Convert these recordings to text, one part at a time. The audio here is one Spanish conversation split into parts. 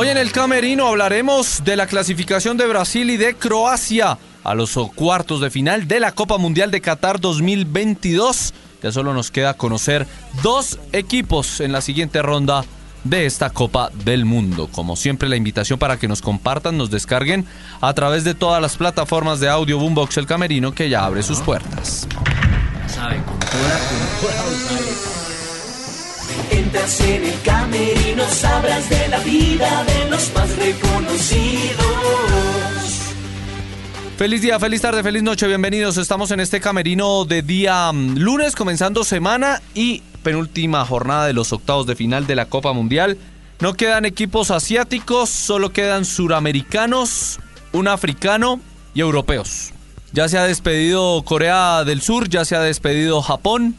Hoy en el Camerino hablaremos de la clasificación de Brasil y de Croacia a los cuartos de final de la Copa Mundial de Qatar 2022. Ya solo nos queda conocer dos equipos en la siguiente ronda de esta Copa del Mundo. Como siempre, la invitación para que nos compartan, nos descarguen a través de todas las plataformas de audio Boombox El Camerino que ya abre sus puertas. En el camerino, sabrás de la vida de los más reconocidos. Feliz día, feliz tarde, feliz noche, bienvenidos. Estamos en este camerino de día mm, lunes, comenzando semana y penúltima jornada de los octavos de final de la Copa Mundial. No quedan equipos asiáticos, solo quedan suramericanos, un africano y europeos. Ya se ha despedido Corea del Sur, ya se ha despedido Japón.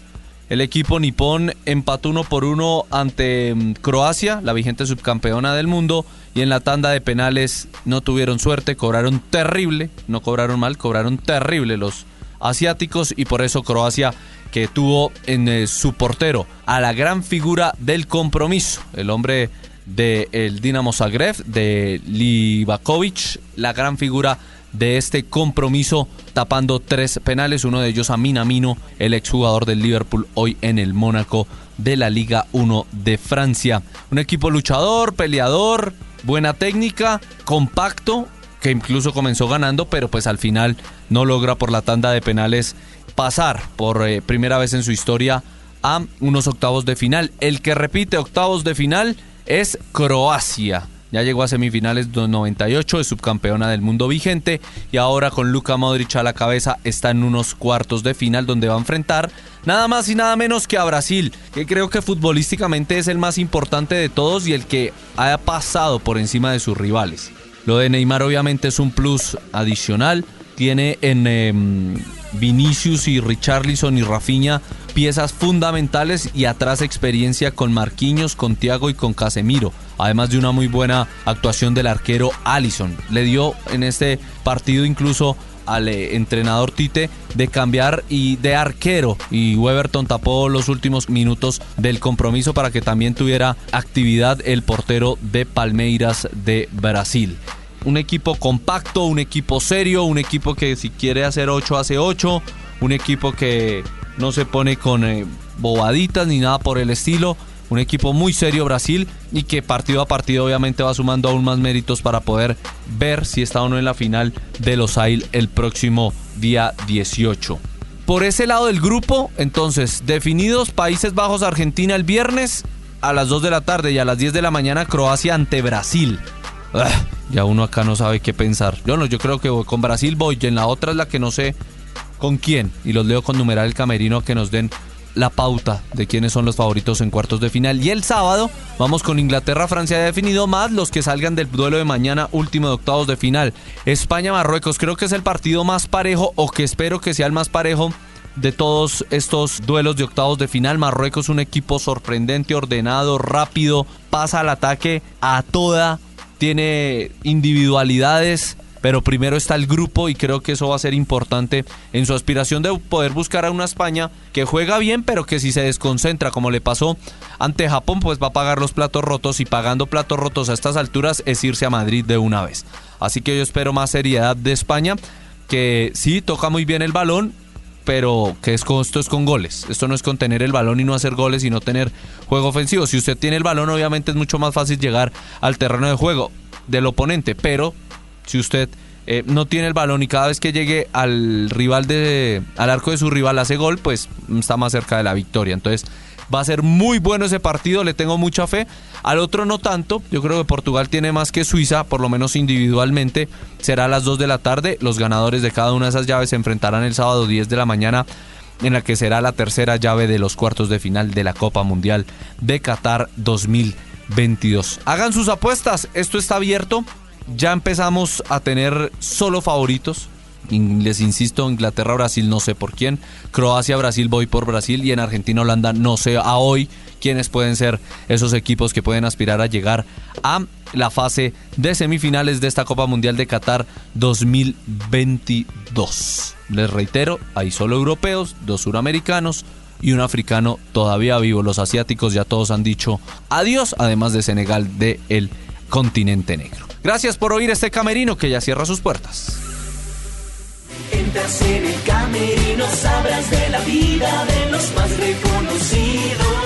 El equipo nipón empató uno por uno ante mm, Croacia, la vigente subcampeona del mundo, y en la tanda de penales no tuvieron suerte, cobraron terrible, no cobraron mal, cobraron terrible los asiáticos y por eso Croacia que tuvo en eh, su portero a la gran figura del compromiso, el hombre del Dinamo Zagreb, de Livakovic, la gran figura de este compromiso, tapando tres penales, uno de ellos a Minamino, el exjugador del Liverpool, hoy en el Mónaco de la Liga 1 de Francia. Un equipo luchador, peleador, buena técnica, compacto, que incluso comenzó ganando, pero pues al final no logra por la tanda de penales pasar por eh, primera vez en su historia a unos octavos de final. El que repite octavos de final es Croacia. Ya llegó a semifinales 98, es subcampeona del mundo vigente y ahora con Luka Modric a la cabeza está en unos cuartos de final donde va a enfrentar nada más y nada menos que a Brasil, que creo que futbolísticamente es el más importante de todos y el que ha pasado por encima de sus rivales. Lo de Neymar obviamente es un plus adicional, tiene en em, Vinicius y Richarlison y Rafinha piezas fundamentales y atrás experiencia con Marquinhos, con Thiago y con Casemiro. Además de una muy buena actuación del arquero Allison. Le dio en este partido incluso al eh, entrenador Tite de cambiar y de arquero y Weberton tapó los últimos minutos del compromiso para que también tuviera actividad el portero de Palmeiras de Brasil un equipo compacto, un equipo serio, un equipo que si quiere hacer 8 hace 8, un equipo que no se pone con eh, bobaditas ni nada por el estilo. Un equipo muy serio Brasil y que partido a partido obviamente va sumando aún más méritos para poder ver si está o no en la final de los AIL el próximo día 18. Por ese lado del grupo, entonces, definidos Países Bajos Argentina el viernes a las 2 de la tarde y a las 10 de la mañana Croacia ante Brasil. Ah, ya uno acá no sabe qué pensar. Yo no, yo creo que con Brasil voy, y en la otra es la que no sé con quién. Y los leo con numeral el camerino que nos den la pauta de quiénes son los favoritos en cuartos de final. Y el sábado vamos con Inglaterra, Francia definido, más los que salgan del duelo de mañana, último de octavos de final. España, Marruecos, creo que es el partido más parejo o que espero que sea el más parejo de todos estos duelos de octavos de final. Marruecos un equipo sorprendente, ordenado, rápido, pasa al ataque a toda tiene individualidades, pero primero está el grupo y creo que eso va a ser importante en su aspiración de poder buscar a una España que juega bien, pero que si se desconcentra, como le pasó ante Japón, pues va a pagar los platos rotos y pagando platos rotos a estas alturas es irse a Madrid de una vez. Así que yo espero más seriedad de España, que sí toca muy bien el balón, pero que es esto es con goles. Esto no es con tener el balón y no hacer goles, sino tener juego ofensivo. Si usted tiene el balón, obviamente es mucho más fácil llegar al terreno de juego del oponente, pero si usted eh, no tiene el balón y cada vez que llegue al rival de al arco de su rival hace gol, pues está más cerca de la victoria. Entonces, Va a ser muy bueno ese partido, le tengo mucha fe. Al otro no tanto, yo creo que Portugal tiene más que Suiza, por lo menos individualmente. Será a las 2 de la tarde, los ganadores de cada una de esas llaves se enfrentarán el sábado 10 de la mañana en la que será la tercera llave de los cuartos de final de la Copa Mundial de Qatar 2022. Hagan sus apuestas, esto está abierto. Ya empezamos a tener solo favoritos les insisto, Inglaterra, Brasil, no sé por quién. Croacia, Brasil, voy por Brasil. Y en Argentina, Holanda, no sé a hoy quiénes pueden ser esos equipos que pueden aspirar a llegar a la fase de semifinales de esta Copa Mundial de Qatar 2022. Les reitero, hay solo europeos, dos suramericanos y un africano todavía vivo. Los asiáticos ya todos han dicho adiós, además de Senegal de el continente negro. Gracias por oír este camerino que ya cierra sus puertas. Entras en el camerino, sabrás de la vida de los más reconocidos.